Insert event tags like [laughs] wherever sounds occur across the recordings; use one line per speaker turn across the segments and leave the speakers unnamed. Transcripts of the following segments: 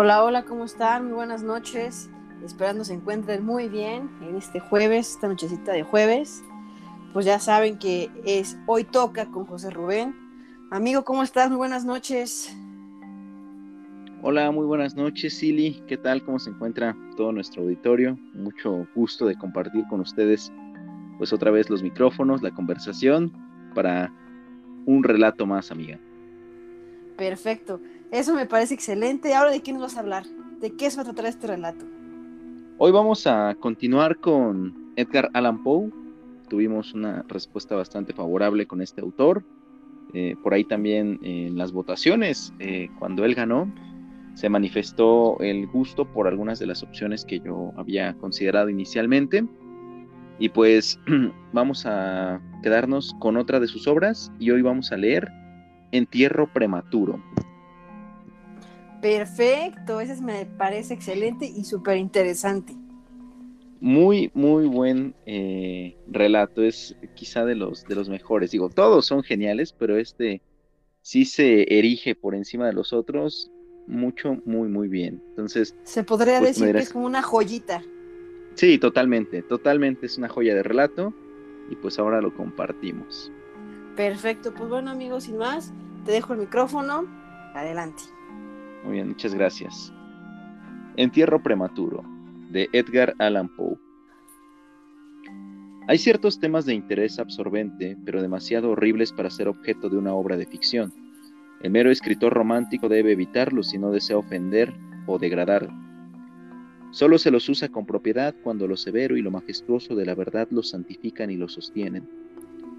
Hola, hola, ¿cómo están? Muy buenas noches. Esperando se encuentren muy bien en este jueves, esta nochecita de jueves. Pues ya saben que es Hoy Toca con José Rubén. Amigo, ¿cómo estás? Muy buenas noches.
Hola, muy buenas noches, Silly. ¿Qué tal? ¿Cómo se encuentra todo nuestro auditorio? Mucho gusto de compartir con ustedes, pues otra vez los micrófonos, la conversación para un relato más, amiga.
Perfecto. Eso me parece excelente. Ahora, ¿de qué nos vas a hablar? ¿De qué se va a tratar este relato?
Hoy vamos a continuar con Edgar Allan Poe. Tuvimos una respuesta bastante favorable con este autor. Eh, por ahí también en las votaciones, eh, cuando él ganó, se manifestó el gusto por algunas de las opciones que yo había considerado inicialmente. Y pues [clears throat] vamos a quedarnos con otra de sus obras y hoy vamos a leer Entierro Prematuro.
Perfecto, ese me parece excelente y súper interesante.
Muy, muy buen eh, relato, es quizá de los, de los mejores. Digo, todos son geniales, pero este sí se erige por encima de los otros mucho, muy, muy bien. Entonces...
Se podría pues, decir que es como una joyita.
Sí, totalmente, totalmente es una joya de relato y pues ahora lo compartimos.
Perfecto, pues bueno amigos, sin más, te dejo el micrófono, adelante.
Bien, muchas gracias. Entierro prematuro, de Edgar Allan Poe. Hay ciertos temas de interés absorbente, pero demasiado horribles para ser objeto de una obra de ficción. El mero escritor romántico debe evitarlos si no desea ofender o degradar. Solo se los usa con propiedad cuando lo severo y lo majestuoso de la verdad los santifican y los sostienen.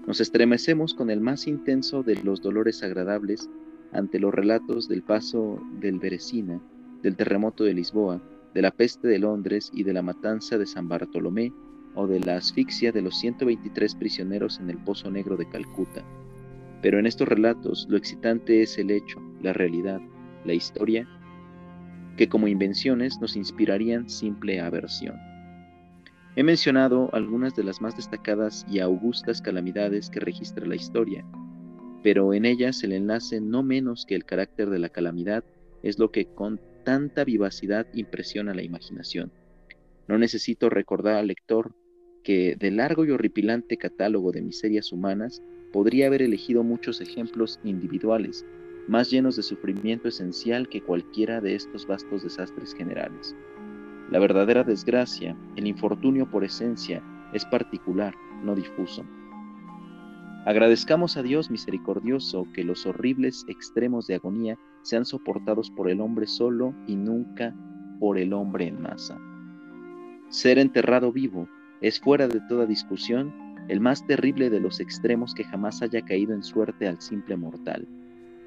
Nos estremecemos con el más intenso de los dolores agradables ante los relatos del paso del Berecina, del terremoto de Lisboa, de la peste de Londres y de la matanza de San Bartolomé, o de la asfixia de los 123 prisioneros en el Pozo Negro de Calcuta. Pero en estos relatos lo excitante es el hecho, la realidad, la historia, que como invenciones nos inspirarían simple aversión. He mencionado algunas de las más destacadas y augustas calamidades que registra la historia, pero en ellas el enlace no menos que el carácter de la calamidad es lo que con tanta vivacidad impresiona la imaginación. No necesito recordar al lector que del largo y horripilante catálogo de miserias humanas podría haber elegido muchos ejemplos individuales, más llenos de sufrimiento esencial que cualquiera de estos vastos desastres generales. La verdadera desgracia, el infortunio por esencia, es particular, no difuso. Agradezcamos a Dios misericordioso que los horribles extremos de agonía sean soportados por el hombre solo y nunca por el hombre en masa. Ser enterrado vivo es fuera de toda discusión el más terrible de los extremos que jamás haya caído en suerte al simple mortal,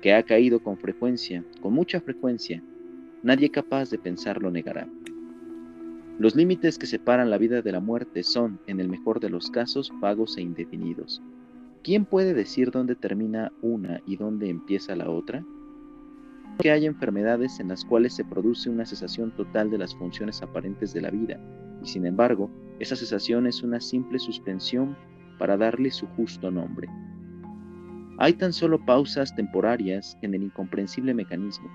que ha caído con frecuencia, con mucha frecuencia, nadie capaz de pensarlo negará. Los límites que separan la vida de la muerte son, en el mejor de los casos, vagos e indefinidos ¿Quién puede decir dónde termina una y dónde empieza la otra? Que hay enfermedades en las cuales se produce una cesación total de las funciones aparentes de la vida, y sin embargo, esa cesación es una simple suspensión para darle su justo nombre. Hay tan solo pausas temporarias en el incomprensible mecanismo.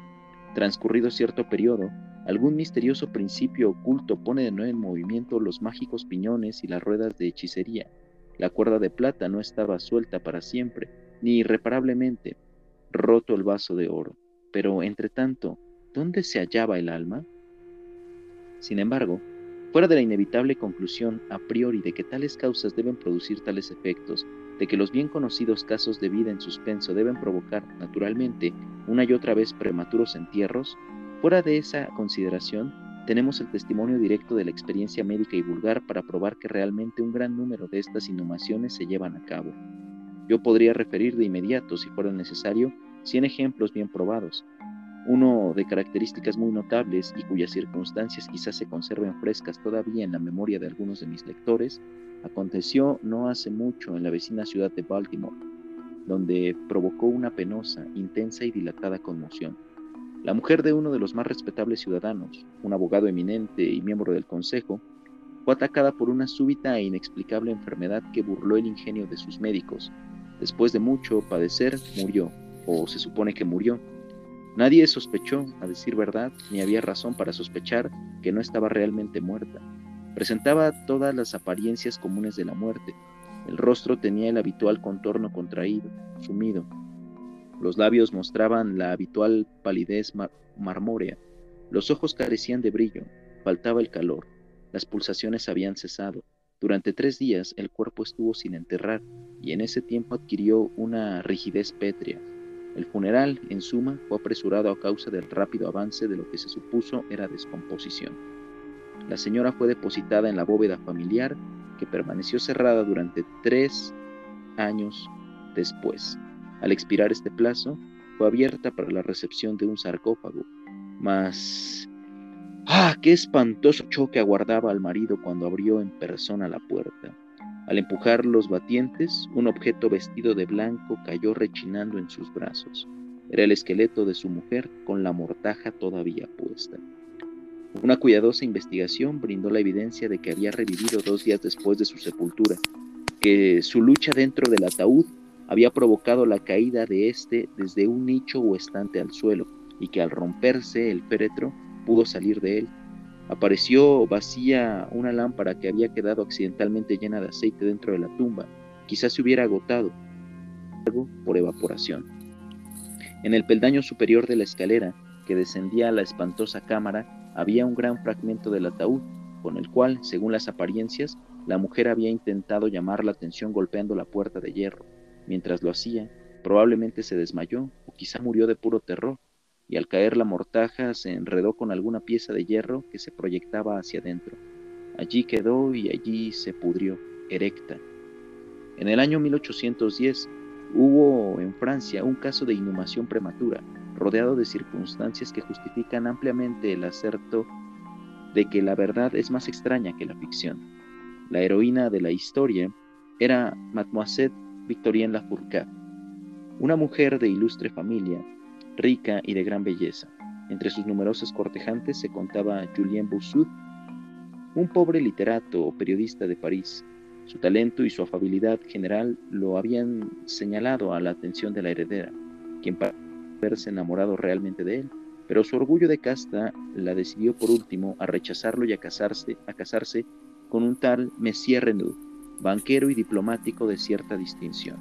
Transcurrido cierto periodo, algún misterioso principio oculto pone de nuevo en movimiento los mágicos piñones y las ruedas de hechicería, la cuerda de plata no estaba suelta para siempre, ni irreparablemente roto el vaso de oro. Pero, entre tanto, ¿dónde se hallaba el alma? Sin embargo, fuera de la inevitable conclusión a priori de que tales causas deben producir tales efectos, de que los bien conocidos casos de vida en suspenso deben provocar, naturalmente, una y otra vez prematuros entierros, fuera de esa consideración, tenemos el testimonio directo de la experiencia médica y vulgar para probar que realmente un gran número de estas inhumaciones se llevan a cabo. Yo podría referir de inmediato, si fuera necesario, 100 ejemplos bien probados. Uno de características muy notables y cuyas circunstancias quizás se conserven frescas todavía en la memoria de algunos de mis lectores, aconteció no hace mucho en la vecina ciudad de Baltimore, donde provocó una penosa, intensa y dilatada conmoción. La mujer de uno de los más respetables ciudadanos, un abogado eminente y miembro del Consejo, fue atacada por una súbita e inexplicable enfermedad que burló el ingenio de sus médicos. Después de mucho padecer, murió, o se supone que murió. Nadie sospechó, a decir verdad, ni había razón para sospechar que no estaba realmente muerta. Presentaba todas las apariencias comunes de la muerte. El rostro tenía el habitual contorno contraído, sumido. Los labios mostraban la habitual palidez marmórea. Los ojos carecían de brillo, faltaba el calor. Las pulsaciones habían cesado. Durante tres días el cuerpo estuvo sin enterrar y en ese tiempo adquirió una rigidez pétrea. El funeral, en suma, fue apresurado a causa del rápido avance de lo que se supuso era descomposición. La señora fue depositada en la bóveda familiar que permaneció cerrada durante tres años después. Al expirar este plazo, fue abierta para la recepción de un sarcófago, mas ¡Ah! ¡Qué espantoso choque aguardaba al marido cuando abrió en persona la puerta! Al empujar los batientes, un objeto vestido de blanco cayó rechinando en sus brazos. Era el esqueleto de su mujer con la mortaja todavía puesta. Una cuidadosa investigación brindó la evidencia de que había revivido dos días después de su sepultura, que su lucha dentro del ataúd había provocado la caída de éste desde un nicho o estante al suelo, y que al romperse el féretro pudo salir de él. Apareció vacía una lámpara que había quedado accidentalmente llena de aceite dentro de la tumba. Quizás se hubiera agotado por evaporación. En el peldaño superior de la escalera que descendía a la espantosa cámara había un gran fragmento del ataúd, con el cual, según las apariencias, la mujer había intentado llamar la atención golpeando la puerta de hierro. Mientras lo hacía, probablemente se desmayó o quizá murió de puro terror, y al caer la mortaja se enredó con alguna pieza de hierro que se proyectaba hacia adentro. Allí quedó y allí se pudrió, erecta. En el año 1810 hubo en Francia un caso de inhumación prematura, rodeado de circunstancias que justifican ampliamente el acerto de que la verdad es más extraña que la ficción. La heroína de la historia era Mademoiselle Victorien Lafourcade, una mujer de ilustre familia rica y de gran belleza. Entre sus numerosos cortejantes se contaba Julien Boussoud, un pobre literato o periodista de París. Su talento y su afabilidad general lo habían señalado a la atención de la heredera, quien parecía haberse enamorado realmente de él, pero su orgullo de casta la decidió por último a rechazarlo y a casarse, a casarse con un tal Messier Renaud, banquero y diplomático de cierta distinción.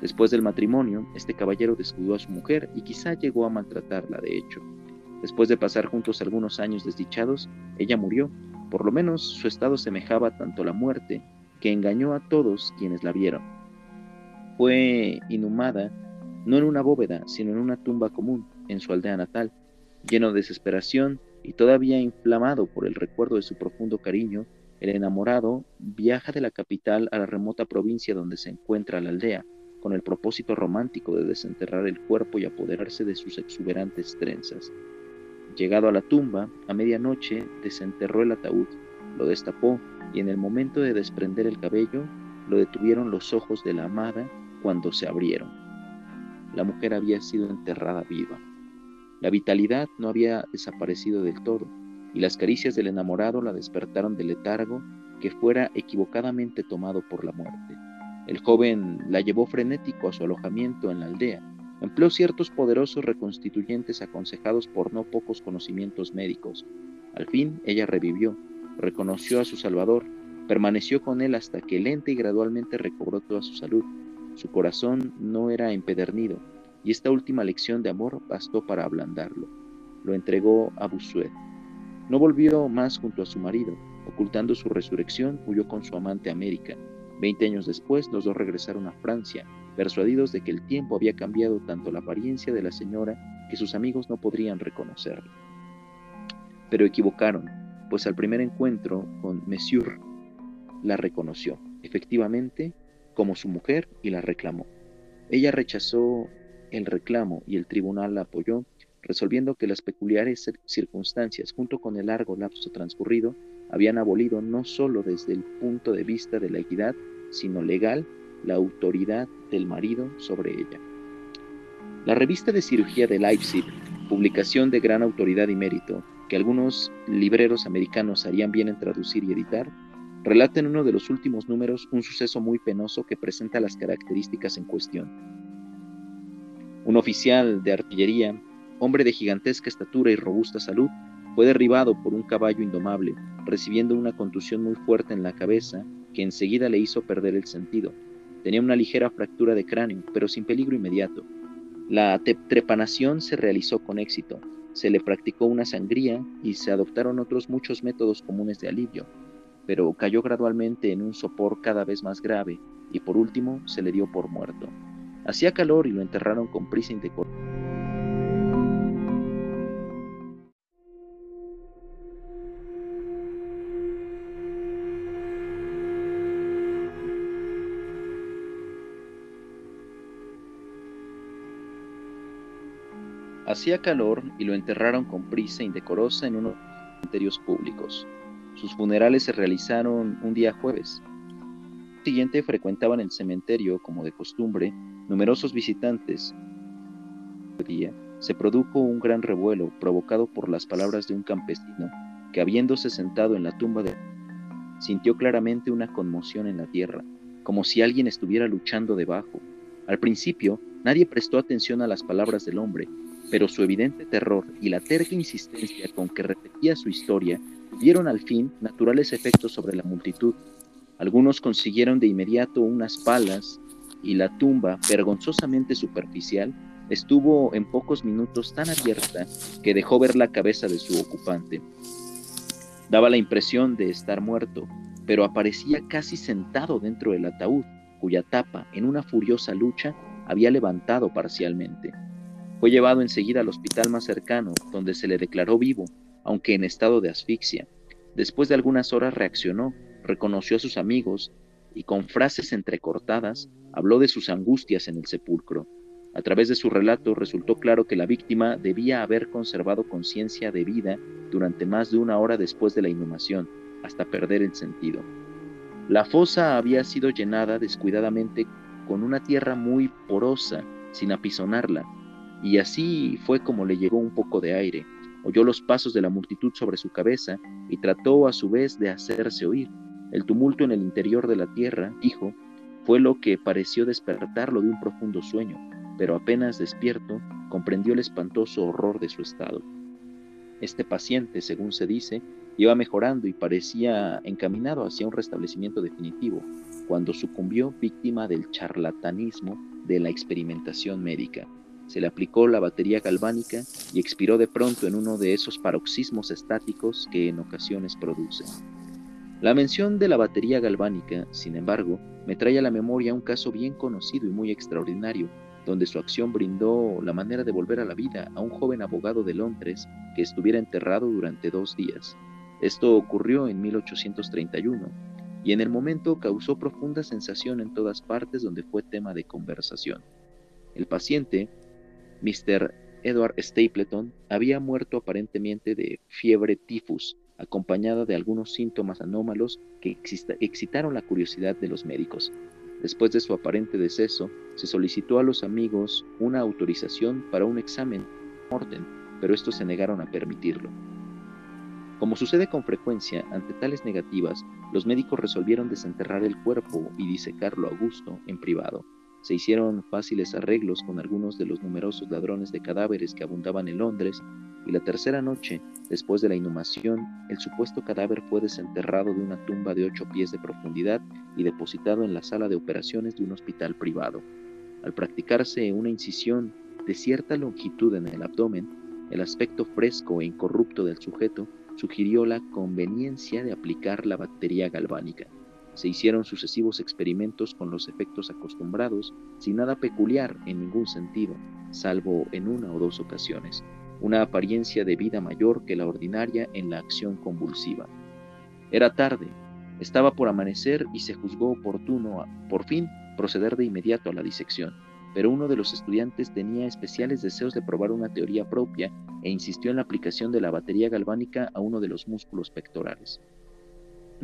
Después del matrimonio, este caballero descuidó a su mujer y quizá llegó a maltratarla, de hecho. Después de pasar juntos algunos años desdichados, ella murió. Por lo menos su estado semejaba tanto a la muerte que engañó a todos quienes la vieron. Fue inhumada no en una bóveda, sino en una tumba común, en su aldea natal. Lleno de desesperación y todavía inflamado por el recuerdo de su profundo cariño, el enamorado viaja de la capital a la remota provincia donde se encuentra la aldea, con el propósito romántico de desenterrar el cuerpo y apoderarse de sus exuberantes trenzas. Llegado a la tumba, a medianoche desenterró el ataúd, lo destapó y en el momento de desprender el cabello, lo detuvieron los ojos de la amada cuando se abrieron. La mujer había sido enterrada viva. La vitalidad no había desaparecido del todo, y las caricias del enamorado la despertaron del letargo que fuera equivocadamente tomado por la muerte. El joven la llevó frenético a su alojamiento en la aldea. Empleó ciertos poderosos reconstituyentes aconsejados por no pocos conocimientos médicos. Al fin ella revivió, reconoció a su Salvador, permaneció con él hasta que lenta y gradualmente recobró toda su salud. Su corazón no era empedernido, y esta última lección de amor bastó para ablandarlo. Lo entregó a Busuet. No volvió más junto a su marido. Ocultando su resurrección, huyó con su amante a América Veinte años después, los dos regresaron a Francia, persuadidos de que el tiempo había cambiado tanto la apariencia de la señora que sus amigos no podrían reconocerla. Pero equivocaron, pues al primer encuentro con Monsieur la reconoció, efectivamente, como su mujer y la reclamó. Ella rechazó el reclamo y el tribunal la apoyó, resolviendo que las peculiares circunstancias, junto con el largo lapso transcurrido, habían abolido no sólo desde el punto de vista de la equidad, sino legal, la autoridad del marido sobre ella. La revista de cirugía de Leipzig, publicación de gran autoridad y mérito, que algunos libreros americanos harían bien en traducir y editar, relata en uno de los últimos números un suceso muy penoso que presenta las características en cuestión. Un oficial de artillería hombre de gigantesca estatura y robusta salud, fue derribado por un caballo indomable, recibiendo una contusión muy fuerte en la cabeza que enseguida le hizo perder el sentido. Tenía una ligera fractura de cráneo, pero sin peligro inmediato. La trepanación se realizó con éxito, se le practicó una sangría y se adoptaron otros muchos métodos comunes de alivio, pero cayó gradualmente en un sopor cada vez más grave y por último se le dio por muerto. Hacía calor y lo enterraron con prisa indecorosa. Hacía calor y lo enterraron con prisa indecorosa en unos cementerios públicos. Sus funerales se realizaron un día jueves. El siguiente frecuentaban el cementerio, como de costumbre, numerosos visitantes. día se produjo un gran revuelo provocado por las palabras de un campesino que, habiéndose sentado en la tumba de sintió claramente una conmoción en la tierra, como si alguien estuviera luchando debajo. Al principio, nadie prestó atención a las palabras del hombre, pero su evidente terror y la terca insistencia con que repetía su historia dieron al fin naturales efectos sobre la multitud. Algunos consiguieron de inmediato unas palas y la tumba, vergonzosamente superficial, estuvo en pocos minutos tan abierta que dejó ver la cabeza de su ocupante. Daba la impresión de estar muerto, pero aparecía casi sentado dentro del ataúd, cuya tapa, en una furiosa lucha, había levantado parcialmente. Fue llevado enseguida al hospital más cercano, donde se le declaró vivo, aunque en estado de asfixia. Después de algunas horas reaccionó, reconoció a sus amigos y con frases entrecortadas habló de sus angustias en el sepulcro. A través de su relato resultó claro que la víctima debía haber conservado conciencia de vida durante más de una hora después de la inhumación, hasta perder el sentido. La fosa había sido llenada descuidadamente con una tierra muy porosa, sin apisonarla, y así fue como le llegó un poco de aire. Oyó los pasos de la multitud sobre su cabeza y trató a su vez de hacerse oír. El tumulto en el interior de la tierra, dijo, fue lo que pareció despertarlo de un profundo sueño, pero apenas despierto, comprendió el espantoso horror de su estado. Este paciente, según se dice, iba mejorando y parecía encaminado hacia un restablecimiento definitivo, cuando sucumbió víctima del charlatanismo de la experimentación médica. Se le aplicó la batería galvánica y expiró de pronto en uno de esos paroxismos estáticos que en ocasiones producen. La mención de la batería galvánica, sin embargo, me trae a la memoria un caso bien conocido y muy extraordinario, donde su acción brindó la manera de volver a la vida a un joven abogado de Londres que estuviera enterrado durante dos días. Esto ocurrió en 1831 y en el momento causó profunda sensación en todas partes donde fue tema de conversación. El paciente Mr. Edward Stapleton había muerto aparentemente de fiebre tifus, acompañada de algunos síntomas anómalos que excitaron la curiosidad de los médicos. Después de su aparente deceso, se solicitó a los amigos una autorización para un examen orden, pero estos se negaron a permitirlo. Como sucede con frecuencia ante tales negativas, los médicos resolvieron desenterrar el cuerpo y disecarlo a gusto en privado. Se hicieron fáciles arreglos con algunos de los numerosos ladrones de cadáveres que abundaban en Londres, y la tercera noche, después de la inhumación, el supuesto cadáver fue desenterrado de una tumba de ocho pies de profundidad y depositado en la sala de operaciones de un hospital privado. Al practicarse una incisión de cierta longitud en el abdomen, el aspecto fresco e incorrupto del sujeto sugirió la conveniencia de aplicar la batería galvánica. Se hicieron sucesivos experimentos con los efectos acostumbrados, sin nada peculiar en ningún sentido, salvo en una o dos ocasiones, una apariencia de vida mayor que la ordinaria en la acción convulsiva. Era tarde, estaba por amanecer y se juzgó oportuno, por fin, proceder de inmediato a la disección, pero uno de los estudiantes tenía especiales deseos de probar una teoría propia e insistió en la aplicación de la batería galvánica a uno de los músculos pectorales.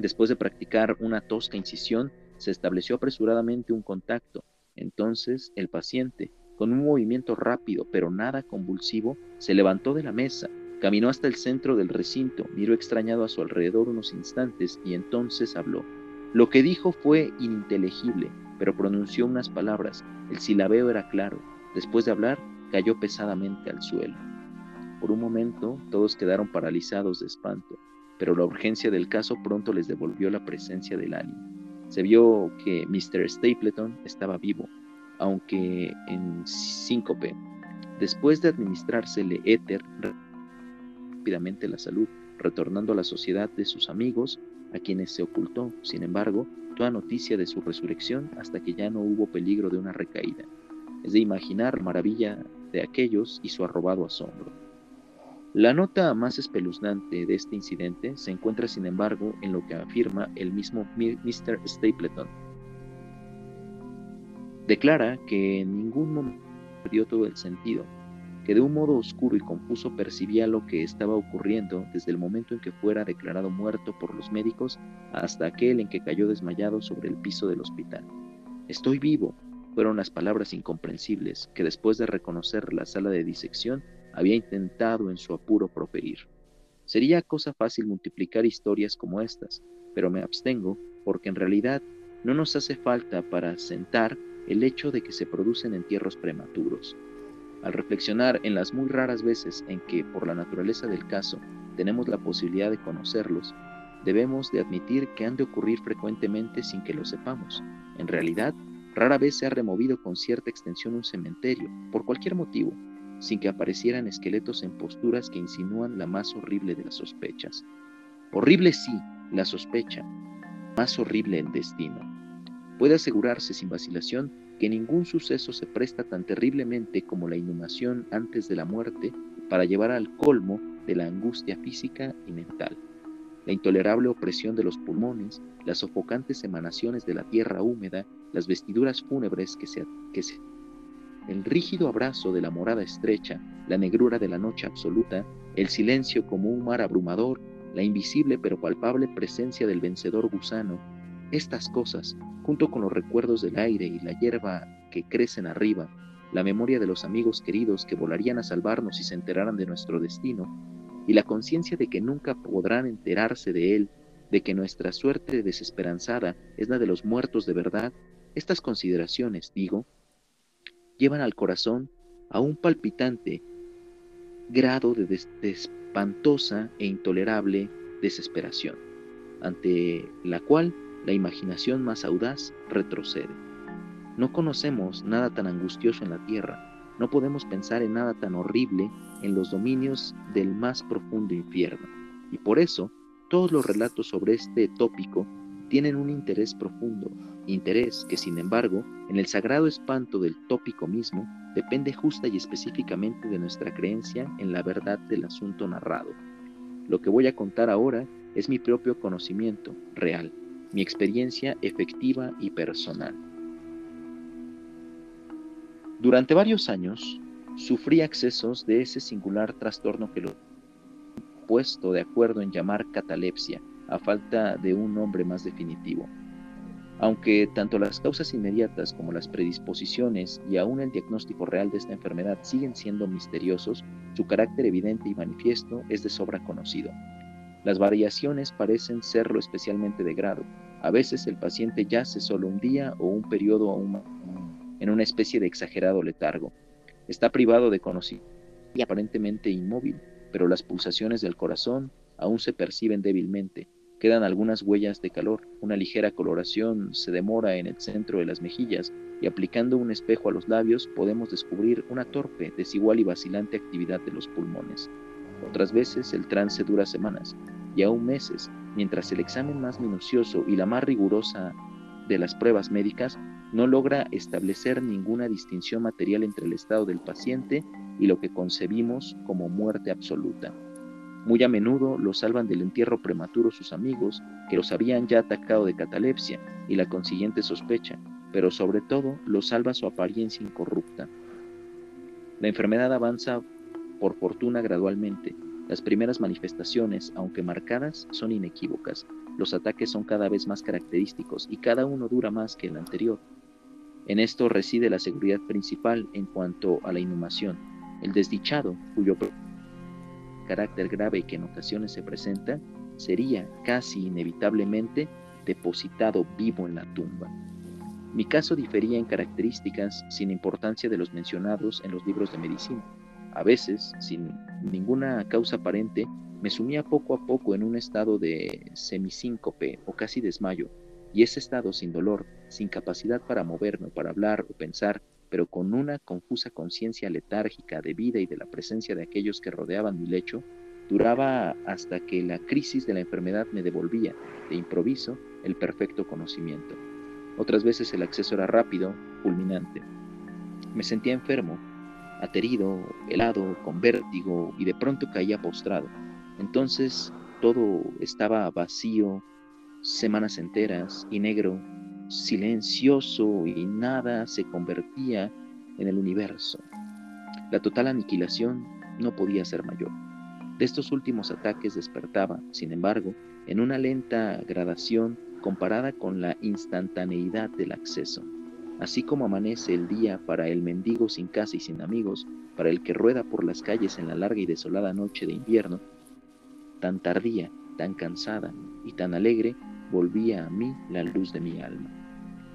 Después de practicar una tosca incisión, se estableció apresuradamente un contacto. Entonces el paciente, con un movimiento rápido pero nada convulsivo, se levantó de la mesa, caminó hasta el centro del recinto, miró extrañado a su alrededor unos instantes y entonces habló. Lo que dijo fue ininteligible, pero pronunció unas palabras. El silabeo era claro. Después de hablar, cayó pesadamente al suelo. Por un momento todos quedaron paralizados de espanto, pero la urgencia del caso pronto les devolvió la presencia del alien. Se vio que Mr. Stapleton estaba vivo, aunque en síncope. Después de administrársele éter, rápidamente la salud, retornando a la sociedad de sus amigos, a quienes se ocultó, sin embargo, toda noticia de su resurrección hasta que ya no hubo peligro de una recaída. Es de imaginar maravilla de aquellos y su arrobado asombro. La nota más espeluznante de este incidente se encuentra, sin embargo, en lo que afirma el mismo Mr. Stapleton. Declara que en ningún momento perdió todo el sentido, que de un modo oscuro y confuso percibía lo que estaba ocurriendo desde el momento en que fuera declarado muerto por los médicos hasta aquel en que cayó desmayado sobre el piso del hospital. Estoy vivo, fueron las palabras incomprensibles que después de reconocer la sala de disección había intentado en su apuro proferir. Sería cosa fácil multiplicar historias como estas, pero me abstengo porque en realidad no nos hace falta para sentar el hecho de que se producen entierros prematuros. Al reflexionar en las muy raras veces en que, por la naturaleza del caso, tenemos la posibilidad de conocerlos, debemos de admitir que han de ocurrir frecuentemente sin que lo sepamos. En realidad, rara vez se ha removido con cierta extensión un cementerio, por cualquier motivo, sin que aparecieran esqueletos en posturas que insinúan la más horrible de las sospechas. Horrible sí, la sospecha, más horrible el destino. Puede asegurarse sin vacilación que ningún suceso se presta tan terriblemente como la inhumación antes de la muerte para llevar al colmo de la angustia física y mental. La intolerable opresión de los pulmones, las sofocantes emanaciones de la tierra húmeda, las vestiduras fúnebres que se, que se el rígido abrazo de la morada estrecha, la negrura de la noche absoluta, el silencio como un mar abrumador, la invisible pero palpable presencia del vencedor gusano, estas cosas, junto con los recuerdos del aire y la hierba que crecen arriba, la memoria de los amigos queridos que volarían a salvarnos si se enteraran de nuestro destino, y la conciencia de que nunca podrán enterarse de él, de que nuestra suerte desesperanzada es la de los muertos de verdad, estas consideraciones, digo, llevan al corazón a un palpitante grado de, espantosa e intolerable desesperación, ante la cual la imaginación más audaz retrocede. No conocemos nada tan angustioso en la tierra, no podemos pensar en nada tan horrible en los dominios del más profundo infierno, y por eso todos los relatos sobre este tópico tienen un interés profundo, interés que sin embargo, en el sagrado espanto del tópico mismo, depende justa y específicamente de nuestra creencia en la verdad del asunto narrado. Lo que voy a contar ahora es mi propio conocimiento real, mi experiencia efectiva y personal. Durante varios años sufrí accesos de ese singular trastorno que lo he puesto de acuerdo en llamar catalepsia, a falta de un nombre más definitivo. Aunque tanto las causas inmediatas como las predisposiciones y aún el diagnóstico real de esta enfermedad siguen siendo misteriosos, su carácter evidente y manifiesto es de sobra conocido. Las variaciones parecen serlo especialmente de grado. A veces el paciente yace solo un día o un periodo en una especie de exagerado letargo. Está privado de conocimiento y aparentemente inmóvil, pero las pulsaciones del corazón aún se perciben débilmente. Quedan algunas huellas de calor, una ligera coloración se demora en el centro de las mejillas y aplicando un espejo a los labios podemos descubrir una torpe, desigual y vacilante actividad de los pulmones. Otras veces el trance dura semanas y aún meses, mientras el examen más minucioso y la más rigurosa de las pruebas médicas no logra establecer ninguna distinción material entre el estado del paciente y lo que concebimos como muerte absoluta. Muy a menudo los salvan del entierro prematuro sus amigos, que los habían ya atacado de catalepsia y la consiguiente sospecha, pero sobre todo los salva su apariencia incorrupta. La enfermedad avanza por fortuna gradualmente. Las primeras manifestaciones, aunque marcadas, son inequívocas. Los ataques son cada vez más característicos y cada uno dura más que el anterior. En esto reside la seguridad principal en cuanto a la inhumación. El desdichado, cuyo carácter grave que en ocasiones se presenta, sería casi inevitablemente depositado vivo en la tumba. Mi caso difería en características sin importancia de los mencionados en los libros de medicina. A veces, sin ninguna causa aparente, me sumía poco a poco en un estado de semisíncope o casi desmayo, y ese estado sin dolor, sin capacidad para moverme, para hablar o pensar, pero con una confusa conciencia letárgica de vida y de la presencia de aquellos que rodeaban mi lecho, duraba hasta que la crisis de la enfermedad me devolvía, de improviso, el perfecto conocimiento. Otras veces el acceso era rápido, fulminante. Me sentía enfermo, aterido, helado, con vértigo y de pronto caía postrado. Entonces todo estaba vacío, semanas enteras y negro, silencioso y nada se convertía en el universo. La total aniquilación no podía ser mayor. De estos últimos ataques despertaba, sin embargo, en una lenta gradación comparada con la instantaneidad del acceso. Así como amanece el día para el mendigo sin casa y sin amigos, para el que rueda por las calles en la larga y desolada noche de invierno, tan tardía, tan cansada y tan alegre, volvía a mí la luz de mi alma.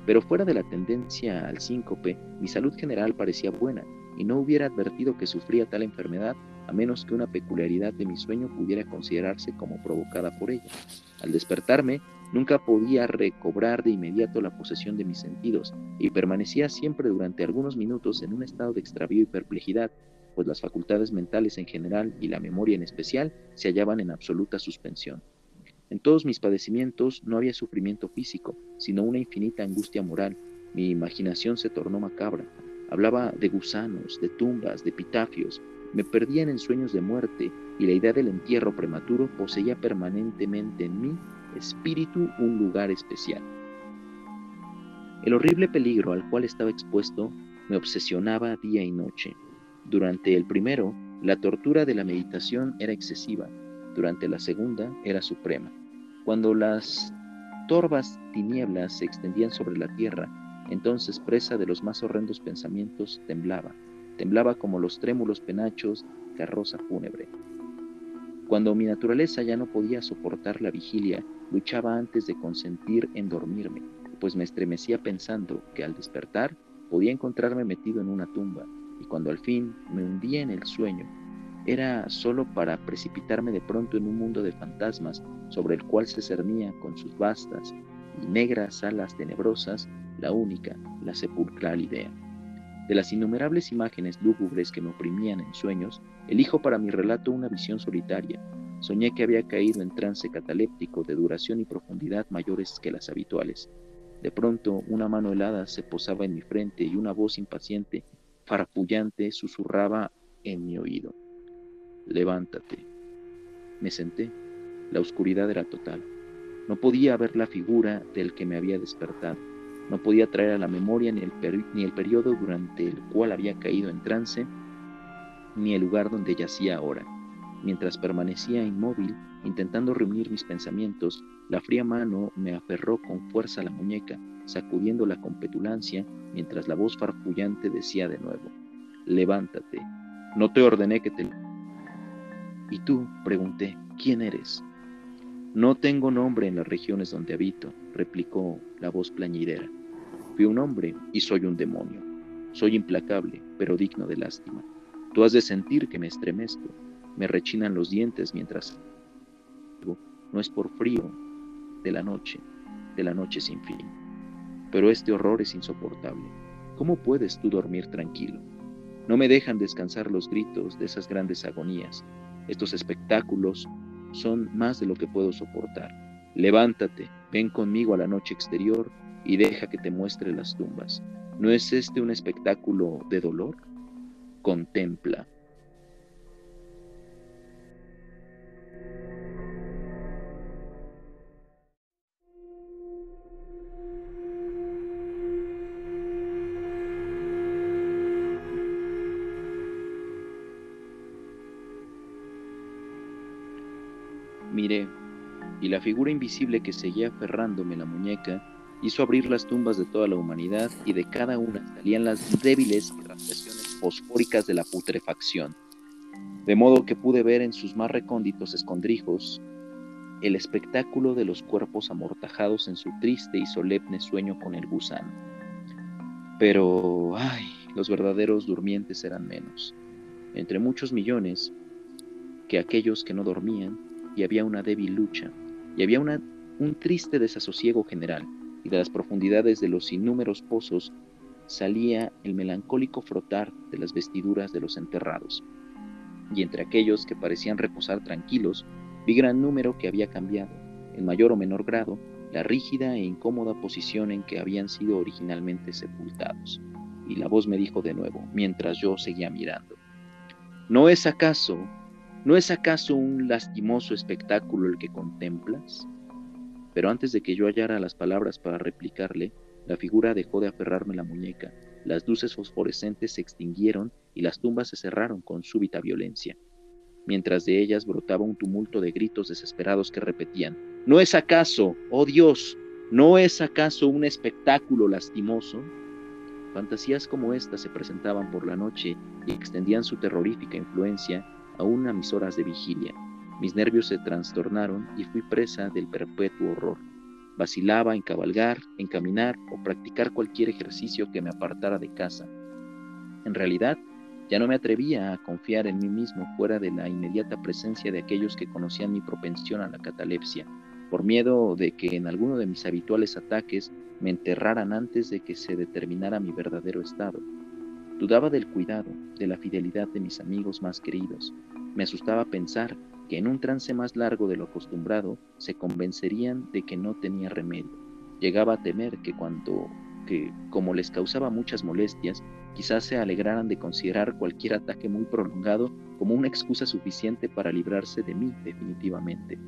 Pero fuera de la tendencia al síncope, mi salud general parecía buena, y no hubiera advertido que sufría tal enfermedad a menos que una peculiaridad de mi sueño pudiera considerarse como provocada por ella. Al despertarme, nunca podía recobrar de inmediato la posesión de mis sentidos y permanecía siempre durante algunos minutos en un estado de extravío y perplejidad, pues las facultades mentales en general y la memoria en especial se hallaban en absoluta suspensión. En todos mis padecimientos no había sufrimiento físico, sino una infinita angustia moral. Mi imaginación se tornó macabra. Hablaba de gusanos, de tumbas, de epitafios, me perdían en sueños de muerte y la idea del entierro prematuro poseía permanentemente en mi espíritu un lugar especial. El horrible peligro al cual estaba expuesto me obsesionaba día y noche. Durante el primero, la tortura de la meditación era excesiva, durante la segunda era suprema. Cuando las torvas tinieblas se extendían sobre la tierra, entonces presa de los más horrendos pensamientos temblaba temblaba como los trémulos penachos carroza fúnebre. Cuando mi naturaleza ya no podía soportar la vigilia, luchaba antes de consentir en dormirme, pues me estremecía pensando que al despertar podía encontrarme metido en una tumba, y cuando al fin me hundía en el sueño, era solo para precipitarme de pronto en un mundo de fantasmas sobre el cual se cernía con sus vastas y negras alas tenebrosas la única, la sepulcral idea. De las innumerables imágenes lúgubres que me oprimían en sueños, elijo para mi relato una visión solitaria. Soñé que había caído en trance cataléptico de duración y profundidad mayores que las habituales. De pronto, una mano helada se posaba en mi frente y una voz impaciente, farfullante, susurraba en mi oído. Levántate. Me senté. La oscuridad era total. No podía ver la figura del que me había despertado. No podía traer a la memoria ni el, ni periodo durante el cual había caído en trance, ni el lugar donde yacía ahora. Mientras permanecía inmóvil, intentando reunir mis pensamientos, la fría mano me aferró con fuerza a la muñeca, sacudiéndola con petulancia, mientras la voz farfullante decía de nuevo, levántate, no te ordené que te... ¿Y tú? pregunté, ¿quién eres? No tengo nombre en las regiones donde habito, replicó la voz plañidera. Fui un hombre y soy un demonio. Soy implacable, pero digno de lástima. Tú has de sentir que me estremezco, me rechinan los dientes mientras no es por frío de la noche, de la noche sin fin. Pero este horror es insoportable. ¿Cómo puedes tú dormir tranquilo? No me dejan descansar los gritos de esas grandes agonías. Estos espectáculos son más de lo que puedo soportar. Levántate, ven conmigo a la noche exterior y deja que te muestre las tumbas. ¿No es este un espectáculo de dolor? Contempla. La figura invisible que seguía aferrándome la muñeca hizo abrir las tumbas de toda la humanidad y de cada una salían las débiles irradiaciones fosfóricas de la putrefacción, de modo que pude ver en sus más recónditos escondrijos el espectáculo de los cuerpos amortajados en su triste y solemne sueño con el gusano. Pero, ay, los verdaderos durmientes eran menos. Entre muchos millones, que aquellos que no dormían, y había una débil lucha, y había un triste desasosiego general, y de las profundidades de los innúmeros pozos salía el melancólico frotar de las vestiduras de los enterrados. Y entre aquellos que parecían reposar tranquilos, vi gran número que había cambiado, en mayor o menor grado, la rígida e incómoda posición en que habían sido originalmente sepultados. Y la voz me dijo de nuevo, mientras yo seguía mirando, ¿no es acaso, no es acaso un lastimoso espectáculo el que contemplas? Pero antes de que yo hallara las palabras para replicarle, la figura dejó de aferrarme la muñeca, las luces fosforescentes se extinguieron y las tumbas se cerraron con súbita violencia. Mientras de ellas brotaba un tumulto de gritos desesperados que repetían, ¿No es acaso, oh Dios, no es acaso un espectáculo lastimoso? Fantasías como estas se presentaban por la noche y extendían su terrorífica influencia aún a mis horas de vigilia. Mis nervios se trastornaron y fui presa del perpetuo horror. Vacilaba en cabalgar, en caminar o practicar cualquier ejercicio que me apartara de casa. En realidad, ya no me atrevía a confiar en mí mismo fuera de la inmediata presencia de aquellos que conocían mi propensión a la catalepsia, por miedo de que en alguno de mis habituales ataques me enterraran antes de que se determinara mi verdadero estado. Dudaba del cuidado, de la fidelidad de mis amigos más queridos. Me asustaba pensar que en un trance más largo de lo acostumbrado se convencerían de que no tenía remedio. Llegaba a temer que cuando que, como les causaba muchas molestias, quizás se alegraran de considerar cualquier ataque muy prolongado como una excusa suficiente para librarse de mí definitivamente.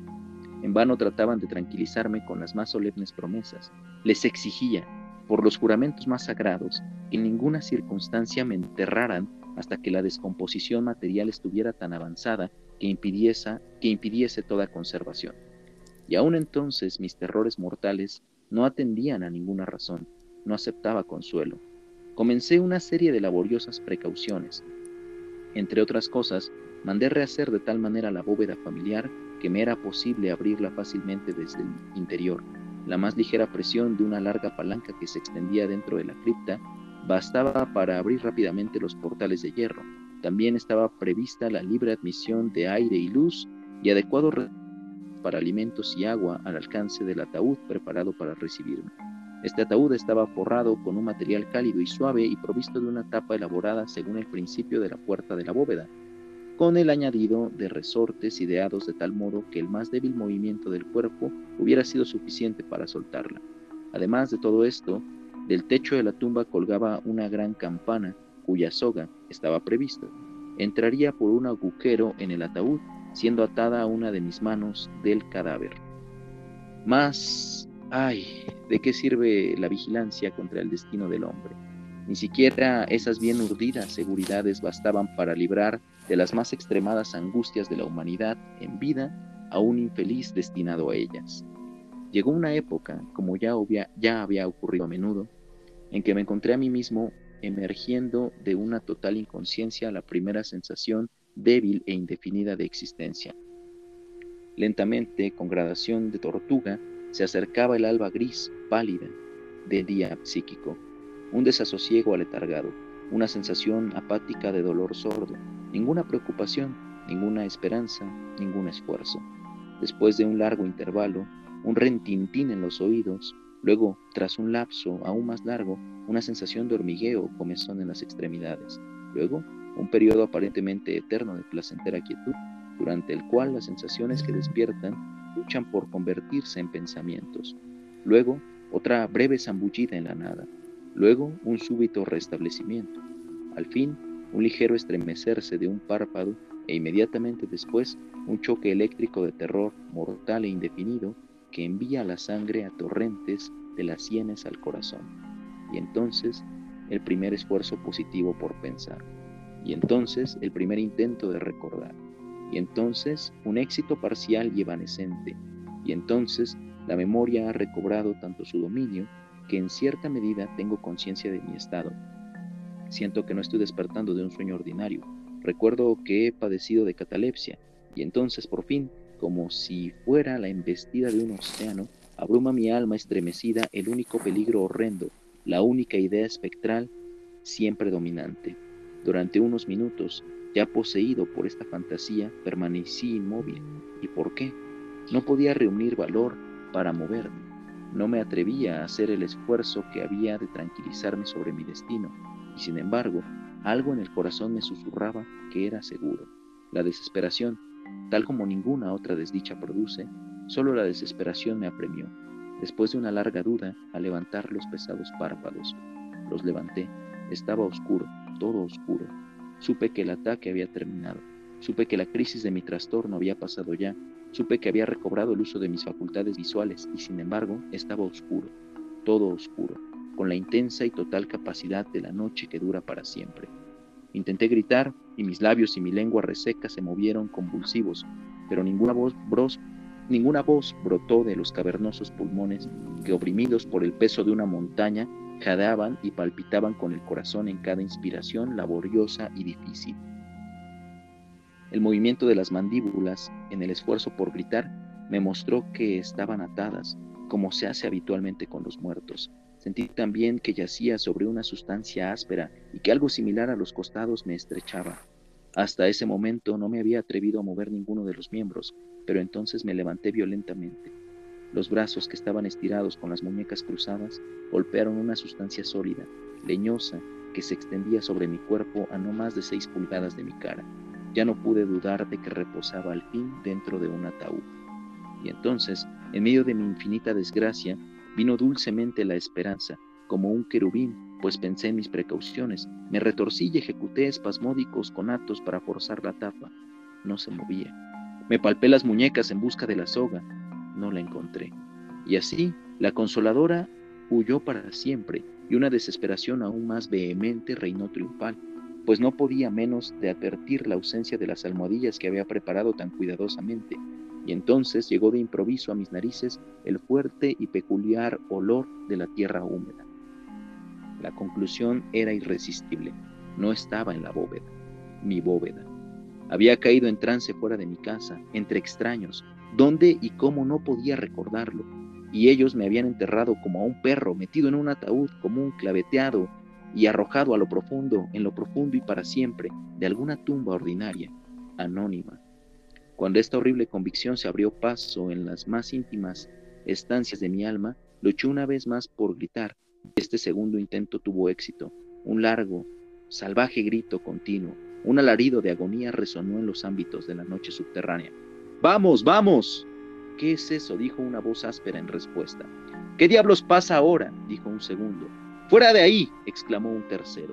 En vano trataban de tranquilizarme con las más solemnes promesas. Les exigía, por los juramentos más sagrados, que en ninguna circunstancia me enterraran hasta que la descomposición material estuviera tan avanzada que impidiese, que impidiese toda conservación. Y aún entonces mis terrores mortales no atendían a ninguna razón, no aceptaba consuelo. Comencé una serie de laboriosas precauciones. Entre otras cosas, mandé rehacer de tal manera la bóveda familiar que me era posible abrirla fácilmente desde el interior. La más ligera presión de una larga palanca que se extendía dentro de la cripta bastaba para abrir rápidamente los portales de hierro, también estaba prevista la libre admisión de aire y luz y adecuado para alimentos y agua al alcance del ataúd preparado para recibirme. Este ataúd estaba forrado con un material cálido y suave y provisto de una tapa elaborada según el principio de la puerta de la bóveda, con el añadido de resortes ideados de tal modo que el más débil movimiento del cuerpo hubiera sido suficiente para soltarla. Además de todo esto, del techo de la tumba colgaba una gran campana cuya soga estaba prevista, entraría por un agujero en el ataúd, siendo atada a una de mis manos del cadáver. Mas, ay, ¿de qué sirve la vigilancia contra el destino del hombre? Ni siquiera esas bien urdidas seguridades bastaban para librar de las más extremadas angustias de la humanidad en vida a un infeliz destinado a ellas. Llegó una época, como ya, ya había ocurrido a menudo, en que me encontré a mí mismo emergiendo de una total inconsciencia la primera sensación débil e indefinida de existencia. Lentamente, con gradación de tortuga, se acercaba el alba gris, pálida, de día psíquico, un desasosiego aletargado, una sensación apática de dolor sordo, ninguna preocupación, ninguna esperanza, ningún esfuerzo. Después de un largo intervalo, un rentintín en los oídos, Luego, tras un lapso aún más largo, una sensación de hormigueo o comezón en las extremidades. Luego, un periodo aparentemente eterno de placentera quietud, durante el cual las sensaciones que despiertan luchan por convertirse en pensamientos. Luego, otra breve zambullida en la nada. Luego, un súbito restablecimiento. Al fin, un ligero estremecerse de un párpado e inmediatamente después un choque eléctrico de terror mortal e indefinido que envía la sangre a torrentes de las sienes al corazón. Y entonces el primer esfuerzo positivo por pensar. Y entonces el primer intento de recordar. Y entonces un éxito parcial y evanescente. Y entonces la memoria ha recobrado tanto su dominio que en cierta medida tengo conciencia de mi estado. Siento que no estoy despertando de un sueño ordinario. Recuerdo que he padecido de catalepsia. Y entonces por fin como si fuera la embestida de un océano, abruma mi alma estremecida el único peligro horrendo, la única idea espectral siempre dominante. Durante unos minutos Ya poseído por esta fantasía, permanecí inmóvil. ¿Y por qué? No podía reunir valor para moverme. No me atrevía a hacer el esfuerzo que había de tranquilizarme sobre mi destino, y sin embargo, algo en el corazón me susurraba que era seguro. La desesperación, tal como ninguna otra desdicha produce, solo la desesperación me apremió, después de una larga duda, a levantar los pesados párpados. Los levanté. Estaba oscuro, todo oscuro. Supe que el ataque había terminado. Supe que la crisis de mi trastorno había pasado ya. Supe que había recobrado el uso de mis facultades visuales y sin embargo estaba oscuro, todo oscuro, con la intensa y total capacidad de la noche que dura para siempre. Intenté gritar y mis labios y mi lengua reseca se movieron convulsivos, pero ninguna voz, ninguna voz brotó de los cavernosos pulmones que, oprimidos por el peso de una montaña, jadeaban y palpitaban con el corazón en cada inspiración laboriosa y difícil. El movimiento de las mandíbulas, en el esfuerzo por gritar, me mostró que estaban atadas, como se hace habitualmente con los muertos. Sentí también que yacía sobre una sustancia áspera y que algo similar a los costados me estrechaba. Hasta ese momento no me había atrevido a mover ninguno de los miembros, pero entonces me levanté violentamente. Los brazos que estaban estirados con las muñecas cruzadas golpearon una sustancia sólida, leñosa, que se extendía sobre mi cuerpo a no más de seis pulgadas de mi cara. Ya no pude dudar de que reposaba al fin dentro de un ataúd. Y entonces, en medio de mi infinita desgracia, vino dulcemente la esperanza, como un querubín, pues pensé en mis precauciones. Me retorcí y ejecuté espasmódicos conatos para forzar la tapa. No se movía. Me palpé las muñecas en busca de la soga. No la encontré. Y así, la consoladora huyó para siempre, y una desesperación aún más vehemente reinó triunfal, pues no podía menos de advertir la ausencia de las almohadillas que había preparado tan cuidadosamente, y entonces llegó de improviso a mis narices el fuerte y peculiar olor de la tierra húmeda. La conclusión era irresistible. No estaba en la bóveda, mi bóveda. Había caído en trance fuera de mi casa, entre extraños, dónde y cómo no podía recordarlo, y ellos me habían enterrado como a un perro metido en un ataúd común claveteado y arrojado a lo profundo, en lo profundo y para siempre, de alguna tumba ordinaria, anónima. Cuando esta horrible convicción se abrió paso en las más íntimas estancias de mi alma, luché una vez más por gritar, este segundo intento tuvo éxito. Un largo, salvaje grito continuo, un alarido de agonía resonó en los ámbitos de la noche subterránea. ¡Vamos, vamos! ¿Qué es eso? dijo una voz áspera en respuesta. ¿Qué diablos pasa ahora? dijo un segundo. ¡Fuera de ahí! exclamó un tercero.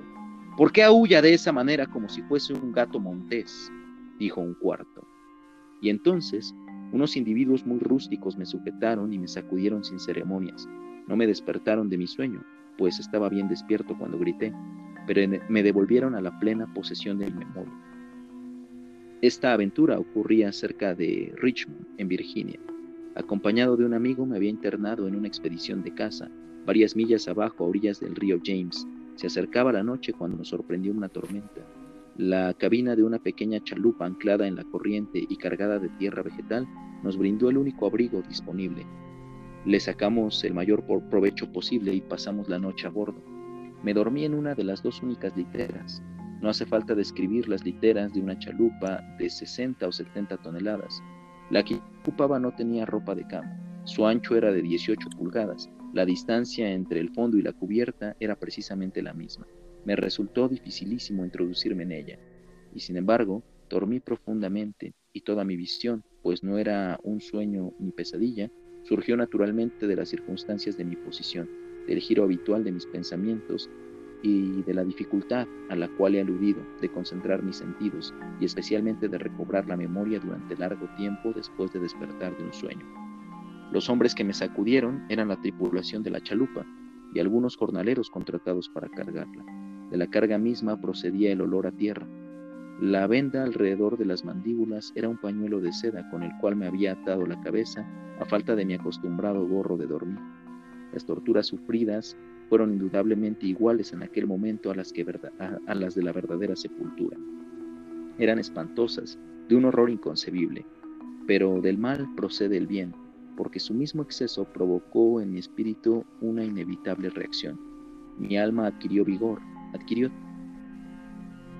¿Por qué aúlla de esa manera como si fuese un gato montés? dijo un cuarto. Y entonces unos individuos muy rústicos me sujetaron y me sacudieron sin ceremonias. No me despertaron de mi sueño, pues estaba bien despierto cuando grité, pero me devolvieron a la plena posesión de mi memoria. Esta aventura ocurría cerca de Richmond, en Virginia. Acompañado de un amigo me había internado en una expedición de caza, varias millas abajo a orillas del río James. Se acercaba la noche cuando nos sorprendió una tormenta. La cabina de una pequeña chalupa anclada en la corriente y cargada de tierra vegetal nos brindó el único abrigo disponible, le sacamos el mayor provecho posible y pasamos la noche a bordo. Me dormí en una de las dos únicas literas. No hace falta describir las literas de una chalupa de 60 o 70 toneladas. La que ocupaba no tenía ropa de cama. Su ancho era de 18 pulgadas. La distancia entre el fondo y la cubierta era precisamente la misma. Me resultó dificilísimo introducirme en ella. Y sin embargo, dormí profundamente y toda mi visión, pues no era un sueño ni pesadilla, surgió naturalmente de las circunstancias de mi posición, del giro habitual de mis pensamientos y de la dificultad a la cual he aludido de concentrar mis sentidos y especialmente de recobrar la memoria durante largo tiempo después de despertar de un sueño. Los hombres que me sacudieron eran la tripulación de la chalupa y algunos jornaleros contratados para cargarla. De la carga misma procedía el olor a tierra, la venda alrededor de las mandíbulas era un pañuelo de seda con el cual me había atado la cabeza a falta de mi acostumbrado gorro de dormir. Las torturas sufridas fueron indudablemente iguales en aquel momento a las, que a las de la verdadera sepultura. Eran espantosas, de un horror inconcebible, pero del mal procede el bien, porque su mismo exceso provocó en mi espíritu una inevitable reacción. Mi alma adquirió vigor, adquirió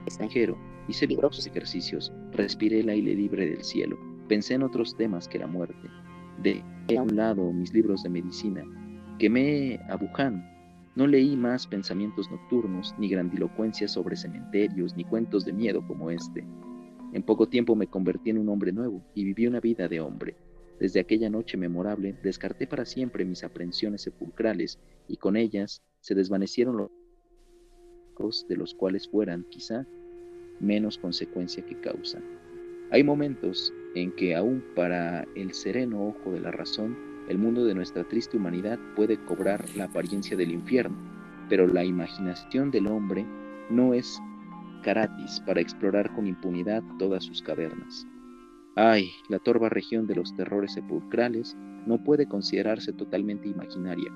extranjero, Hice numerosos ejercicios, respiré el aire libre del cielo, pensé en otros temas que la muerte. Dejé a un lado mis libros de medicina, quemé a Buján, no leí más pensamientos nocturnos, ni grandilocuencias sobre cementerios, ni cuentos de miedo como este. En poco tiempo me convertí en un hombre nuevo y viví una vida de hombre. Desde aquella noche memorable descarté para siempre mis aprensiones sepulcrales y con ellas se desvanecieron los de los cuales fueran, quizá, menos consecuencia que causa. Hay momentos en que aún para el sereno ojo de la razón el mundo de nuestra triste humanidad puede cobrar la apariencia del infierno, pero la imaginación del hombre no es gratis para explorar con impunidad todas sus cavernas. Ay, la torva región de los terrores sepulcrales no puede considerarse totalmente imaginaria,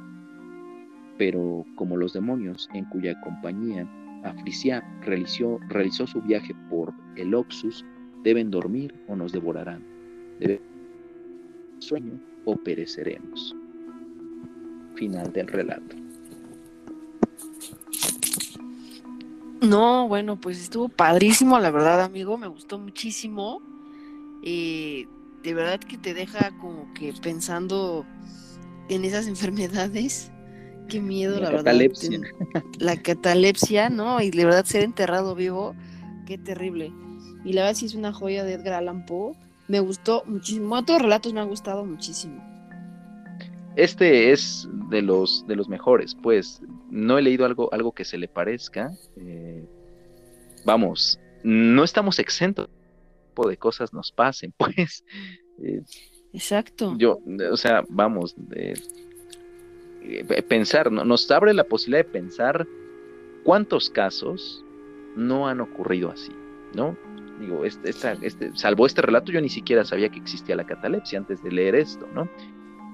pero como los demonios en cuya compañía Afrisiap realizó, realizó su viaje por el Oxus, deben dormir o nos devorarán. Deben sueño o pereceremos. Final del relato.
No, bueno, pues estuvo padrísimo, la verdad, amigo, me gustó muchísimo. Eh, de verdad que te deja como que pensando en esas [laughs] enfermedades. Qué miedo, la, verdad. La catalepsia, ¿no? Y de verdad ser enterrado vivo, qué terrible. Y la verdad sí es una joya de Edgar Allan Poe me gustó muchísimo. Otros relatos me han gustado muchísimo.
Este es de los, de los mejores, pues no he leído algo, algo que se le parezca. Eh, vamos, no estamos exentos de cosas nos pasen, [laughs] pues.
Eh, Exacto.
Yo, o sea, vamos, eh, pensar, nos abre la posibilidad de pensar cuántos casos no han ocurrido así, ¿no? digo, este, este, salvo este relato, yo ni siquiera sabía que existía la catalepsia antes de leer esto, ¿no?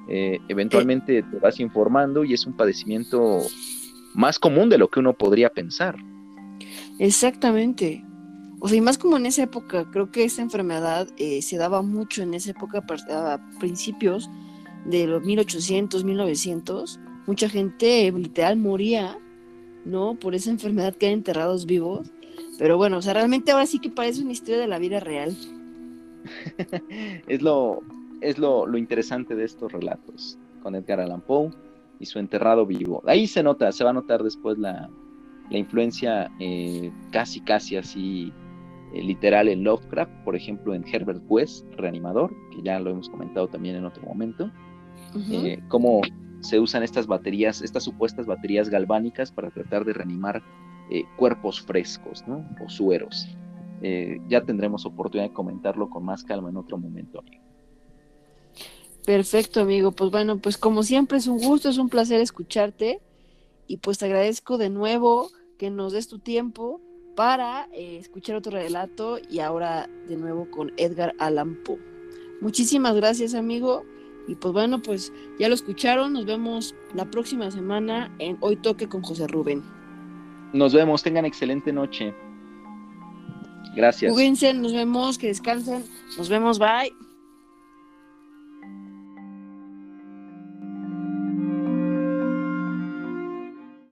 Eh, eventualmente te vas informando y es un padecimiento más común de lo que uno podría pensar.
Exactamente. O sea, y más como en esa época, creo que esa enfermedad eh, se daba mucho en esa época, a principios de los 1800, 1900. Mucha gente literal moría, ¿no? Por esa enfermedad que hay enterrados vivos. Pero bueno, o sea, realmente ahora sí que parece una historia de la vida real. [laughs]
es lo, es lo, interesante de estos relatos con Edgar Allan Poe y su enterrado vivo. Ahí se nota, se va a notar después la, influencia eh, casi, casi así eh, literal en Lovecraft, por ejemplo en Herbert West, reanimador, que ya lo hemos comentado también en otro momento, eh, cómo se usan estas baterías, estas supuestas baterías galvánicas para tratar de reanimar eh, cuerpos frescos, ¿no? O sueros. Eh, ya tendremos oportunidad de comentarlo con más calma en otro momento, amigo.
Perfecto, amigo. Pues bueno, pues como siempre es un gusto, es un placer escucharte y pues te agradezco de nuevo que nos des tu tiempo para eh, escuchar otro relato y ahora de nuevo con Edgar Allan Poe. Muchísimas gracias, amigo. Y pues bueno, pues ya lo escucharon. Nos vemos la próxima semana en Hoy Toque con José Rubén.
Nos vemos, tengan excelente noche. Gracias.
Cuídense, nos vemos, que descansen. Nos vemos, bye.